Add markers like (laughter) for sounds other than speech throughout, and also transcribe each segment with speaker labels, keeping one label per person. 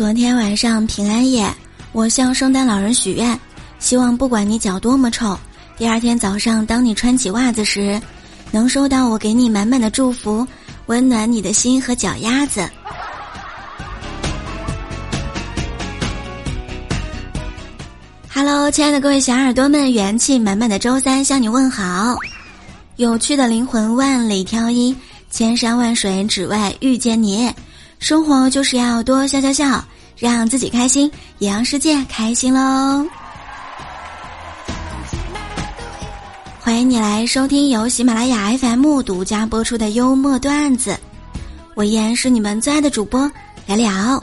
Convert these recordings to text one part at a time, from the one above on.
Speaker 1: 昨天晚上平安夜，我向圣诞老人许愿，希望不管你脚多么臭，第二天早上当你穿起袜子时，能收到我给你满满的祝福，温暖你的心和脚丫子。Hello，亲爱的各位小耳朵们，元气满满的周三向你问好，有趣的灵魂万里挑一，千山万水只为遇见你。生活就是要多笑笑笑，让自己开心，也让世界开心喽！欢迎你来收听由喜马拉雅 FM 独家播出的幽默段子，我依然是你们最爱的主播聊聊。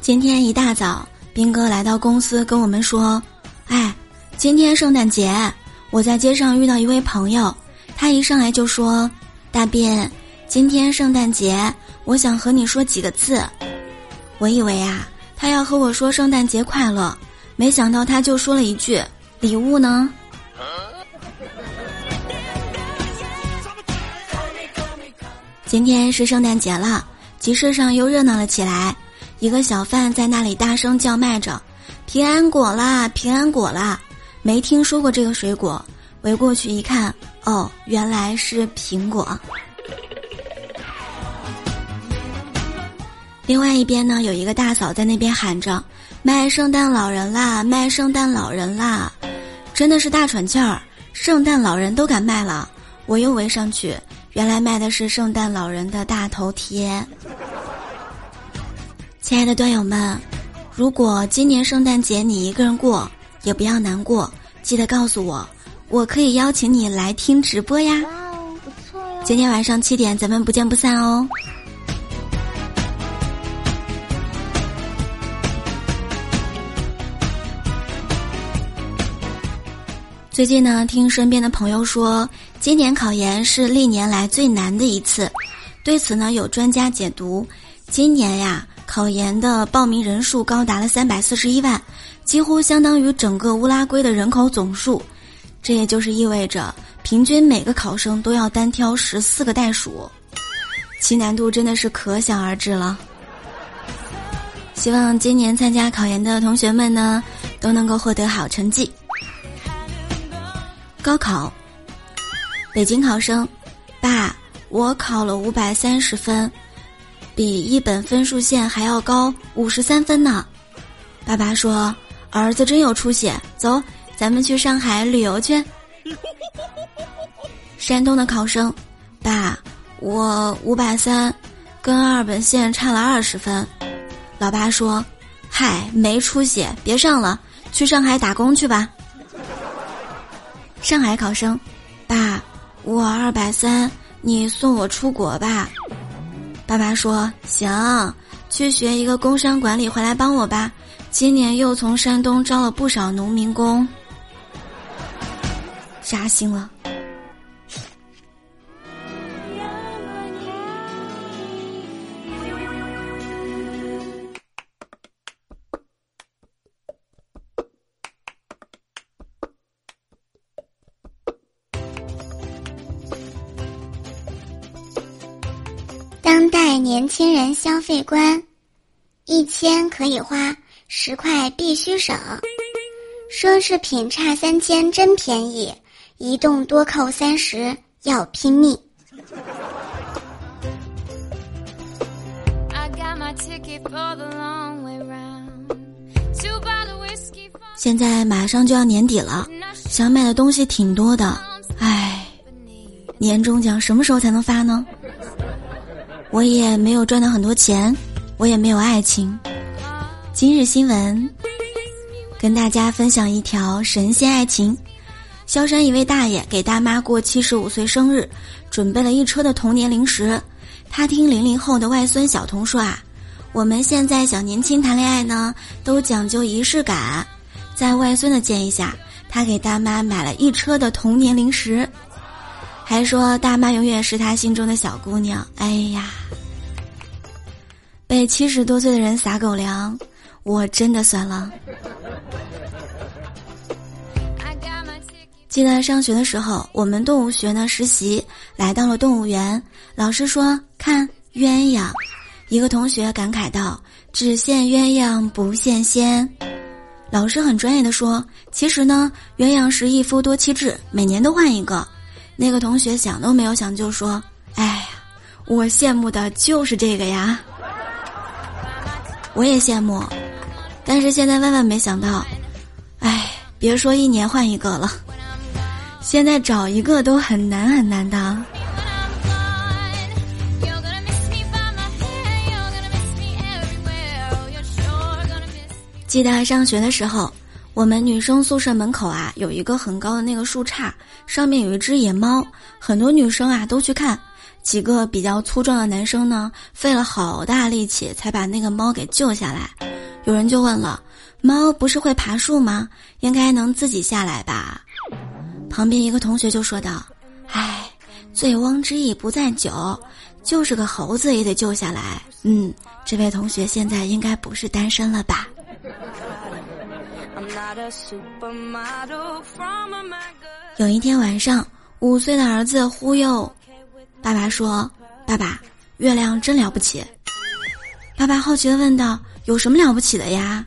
Speaker 1: 今天一大早。斌哥来到公司跟我们说：“哎，今天圣诞节，我在街上遇到一位朋友，他一上来就说：‘大斌，今天圣诞节，我想和你说几个字。’我以为啊，他要和我说圣诞节快乐，没想到他就说了一句：‘礼物呢？’ (laughs) 今天是圣诞节了，集市上又热闹了起来。”一个小贩在那里大声叫卖着：“平安果啦，平安果啦！”没听说过这个水果，围过去一看，哦，原来是苹果。另外一边呢，有一个大嫂在那边喊着：“卖圣诞老人啦，卖圣诞老人啦！”真的是大喘气儿，圣诞老人都敢卖了。我又围上去，原来卖的是圣诞老人的大头贴。亲爱的段友们，如果今年圣诞节你一个人过，也不要难过，记得告诉我，我可以邀请你来听直播呀。哇哦，不错哟！今天晚上七点，咱们不见不散哦。最近呢，听身边的朋友说，今年考研是历年来最难的一次，对此呢，有专家解读，今年呀。考研的报名人数高达了三百四十一万，几乎相当于整个乌拉圭的人口总数。这也就是意味着，平均每个考生都要单挑十四个袋鼠，其难度真的是可想而知了。希望今年参加考研的同学们呢，都能够获得好成绩。高考，北京考生，爸，我考了五百三十分。比一本分数线还要高五十三分呢，爸爸说：“儿子真有出息，走，咱们去上海旅游去。(laughs) ”山东的考生，爸，我五百三，跟二本线差了二十分。老爸说：“嗨，没出息，别上了，去上海打工去吧。”上海考生，爸，我二百三，你送我出国吧。爸爸说：“行，去学一个工商管理，回来帮我吧。今年又从山东招了不少农民工，扎心了。”
Speaker 2: 当代年轻人消费观：一千可以花，十块必须省。奢侈品差三千真便宜，移动多扣三十要拼命。
Speaker 1: 现在马上就要年底了，想买的东西挺多的，唉，年终奖什么时候才能发呢？我也没有赚到很多钱，我也没有爱情。今日新闻，跟大家分享一条神仙爱情。萧山一位大爷给大妈过七十五岁生日，准备了一车的童年零食。他听零零后的外孙小童说啊，我们现在小年轻谈恋爱呢，都讲究仪式感。在外孙的建议下，他给大妈买了一车的童年零食。还说大妈永远是他心中的小姑娘。哎呀，被七十多岁的人撒狗粮，我真的算了。记得上学的时候，我们动物学呢实习，来到了动物园。老师说：“看鸳鸯。”一个同学感慨道：“只羡鸳鸯不羡仙。”老师很专业的说：“其实呢，鸳鸯是一夫多妻制，每年都换一个。”那个同学想都没有想就说：“哎呀，我羡慕的就是这个呀。”我也羡慕，但是现在万万没想到，哎，别说一年换一个了。现在找一个都很难很难的。记得上学的时候，我们女生宿舍门口啊有一个很高的那个树杈，上面有一只野猫，很多女生啊都去看。几个比较粗壮的男生呢，费了好大力气才把那个猫给救下来。有人就问了：“猫不是会爬树吗？应该能自己下来吧？”旁边一个同学就说道：“唉，醉翁之意不在酒，就是个猴子也得救下来。嗯，这位同学现在应该不是单身了吧？”有一天晚上，五岁的儿子忽悠爸爸说：“爸爸，月亮真了不起。”爸爸好奇的问道：“有什么了不起的呀？”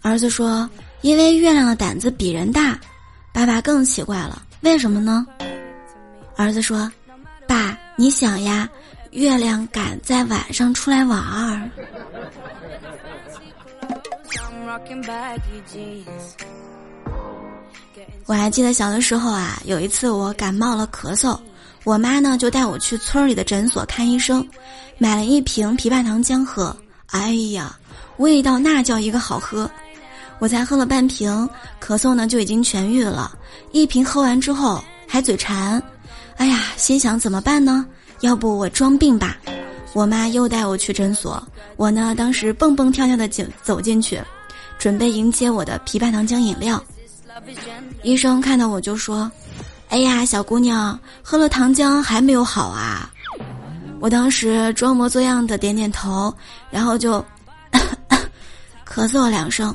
Speaker 1: 儿子说：“因为月亮的胆子比人大。”爸爸更奇怪了，为什么呢？儿子说：“爸，你想呀，月亮敢在晚上出来玩儿。”我还记得小的时候啊，有一次我感冒了咳嗽，我妈呢就带我去村里的诊所看医生，买了一瓶枇杷糖浆喝。哎呀，味道那叫一个好喝。我才喝了半瓶，咳嗽呢就已经痊愈了。一瓶喝完之后还嘴馋，哎呀，心想怎么办呢？要不我装病吧？我妈又带我去诊所，我呢当时蹦蹦跳跳的进走进去，准备迎接我的枇杷糖浆饮料。医生看到我就说：“哎呀，小姑娘，喝了糖浆还没有好啊？”我当时装模作样的点点头，然后就 (coughs) 咳嗽了两声。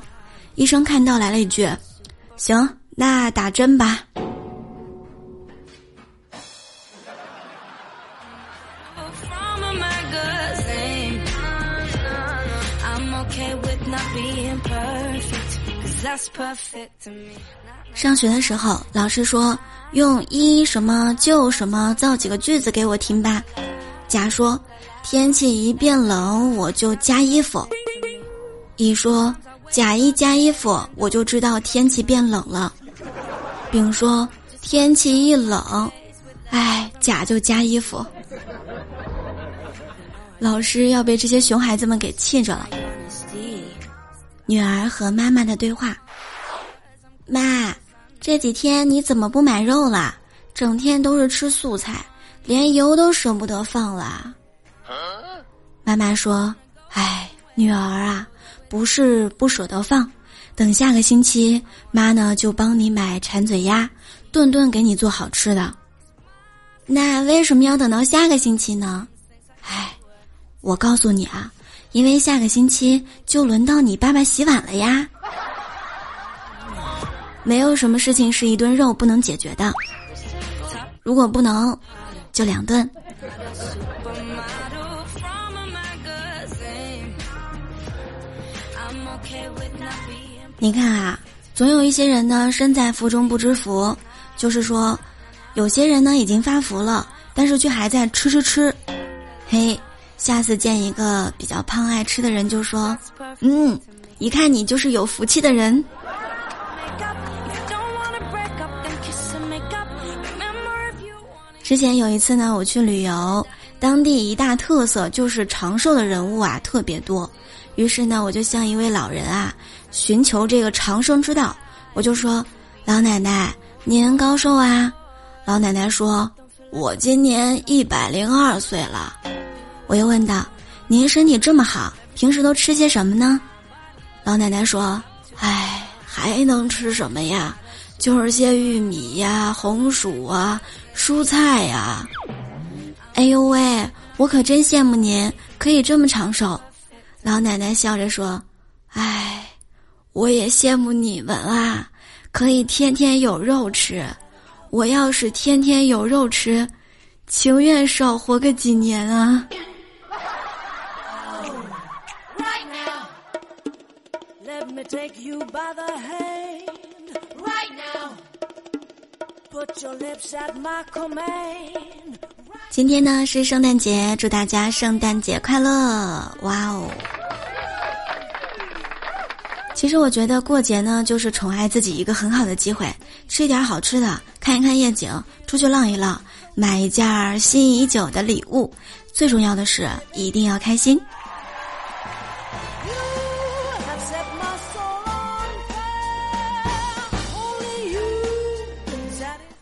Speaker 1: 医生看到来了一句：“行，那打针吧。”上学的时候，老师说用一什么就什么造几个句子给我听吧。甲说：“天气一变冷，我就加衣服。”乙说。甲一加衣服，我就知道天气变冷了。丙说：“天气一冷，哎，甲就加衣服。”老师要被这些熊孩子们给气着了。女儿和妈妈的对话：妈，这几天你怎么不买肉了？整天都是吃素菜，连油都舍不得放了。妈妈说：“哎，女儿啊。”不是不舍得放，等下个星期妈呢就帮你买馋嘴鸭，顿顿给你做好吃的。那为什么要等到下个星期呢？哎，我告诉你啊，因为下个星期就轮到你爸爸洗碗了呀。没有什么事情是一顿肉不能解决的，如果不能，就两顿。你看啊，总有一些人呢身在福中不知福，就是说，有些人呢已经发福了，但是却还在吃吃吃。嘿，下次见一个比较胖爱吃的人，就说，嗯，一看你就是有福气的人。之前有一次呢，我去旅游，当地一大特色就是长寿的人物啊特别多。于是呢，我就向一位老人啊寻求这个长生之道。我就说：“老奶奶，您高寿啊？”老奶奶说：“我今年一百零二岁了。”我又问道：“您身体这么好，平时都吃些什么呢？”老奶奶说：“唉，还能吃什么呀？就是些玉米呀、红薯啊、蔬菜呀。”哎呦喂，我可真羡慕您，可以这么长寿。老奶奶笑着说：“哎，我也羡慕你们啊，可以天天有肉吃。我要是天天有肉吃，情愿少活个几年啊！”Let me take you by the hand. 今天呢是圣诞节，祝大家圣诞节快乐！哇哦！其实我觉得过节呢，就是宠爱自己一个很好的机会，吃一点好吃的，看一看夜景，出去浪一浪，买一件心仪已久的礼物，最重要的是一定要开心。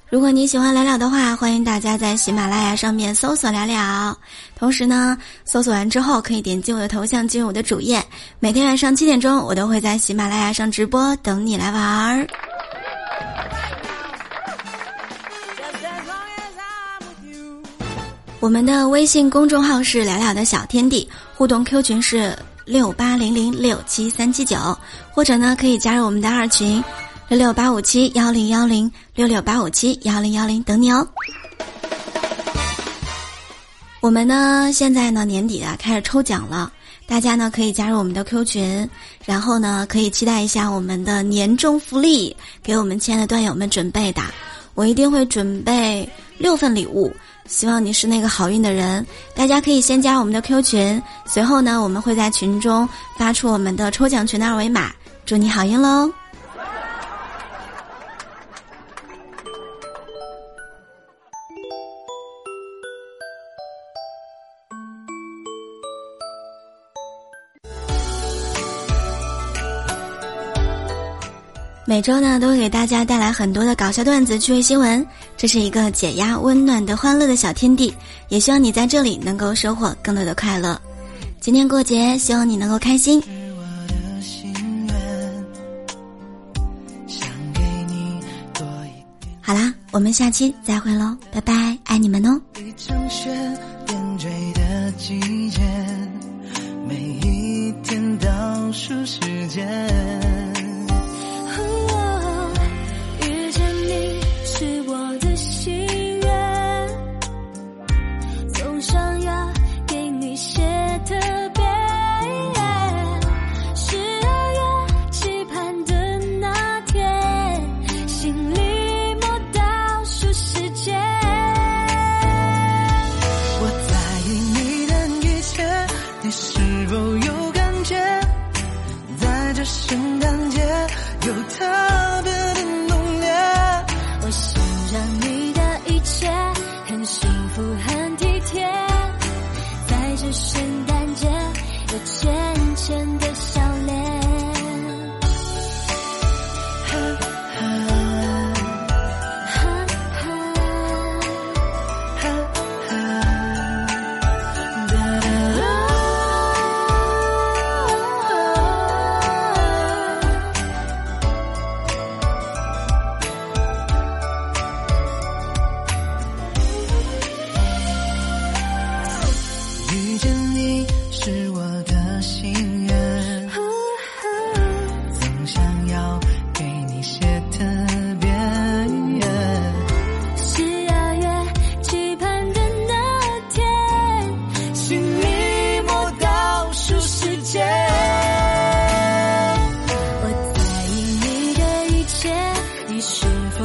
Speaker 1: 如果你喜欢聊聊的话，欢迎大家在喜马拉雅上面搜索聊聊。同时呢，搜索完之后可以点击我的头像进入我的主页。每天晚上七点钟，我都会在喜马拉雅上直播，等你来玩儿。我们的微信公众号是聊聊的小天地，互动 Q 群是六八零零六七三七九，或者呢可以加入我们的二群。六六八五七幺零幺零六六八五七幺零幺零等你哦。我们呢，现在呢年底啊开始抽奖了，大家呢可以加入我们的 Q 群，然后呢可以期待一下我们的年终福利，给我们亲爱的段友们准备的。我一定会准备六份礼物，希望你是那个好运的人。大家可以先加我们的 Q 群，随后呢我们会在群中发出我们的抽奖群的二维码，祝你好运喽！每周呢，都会给大家带来很多的搞笑段子、趣味新闻，这是一个解压、温暖的、欢乐的小天地。也希望你在这里能够收获更多的快乐。今天过节，希望你能够开心。好啦，我们下期再会喽，拜拜，爱你们哦。每一天倒数时间。真的。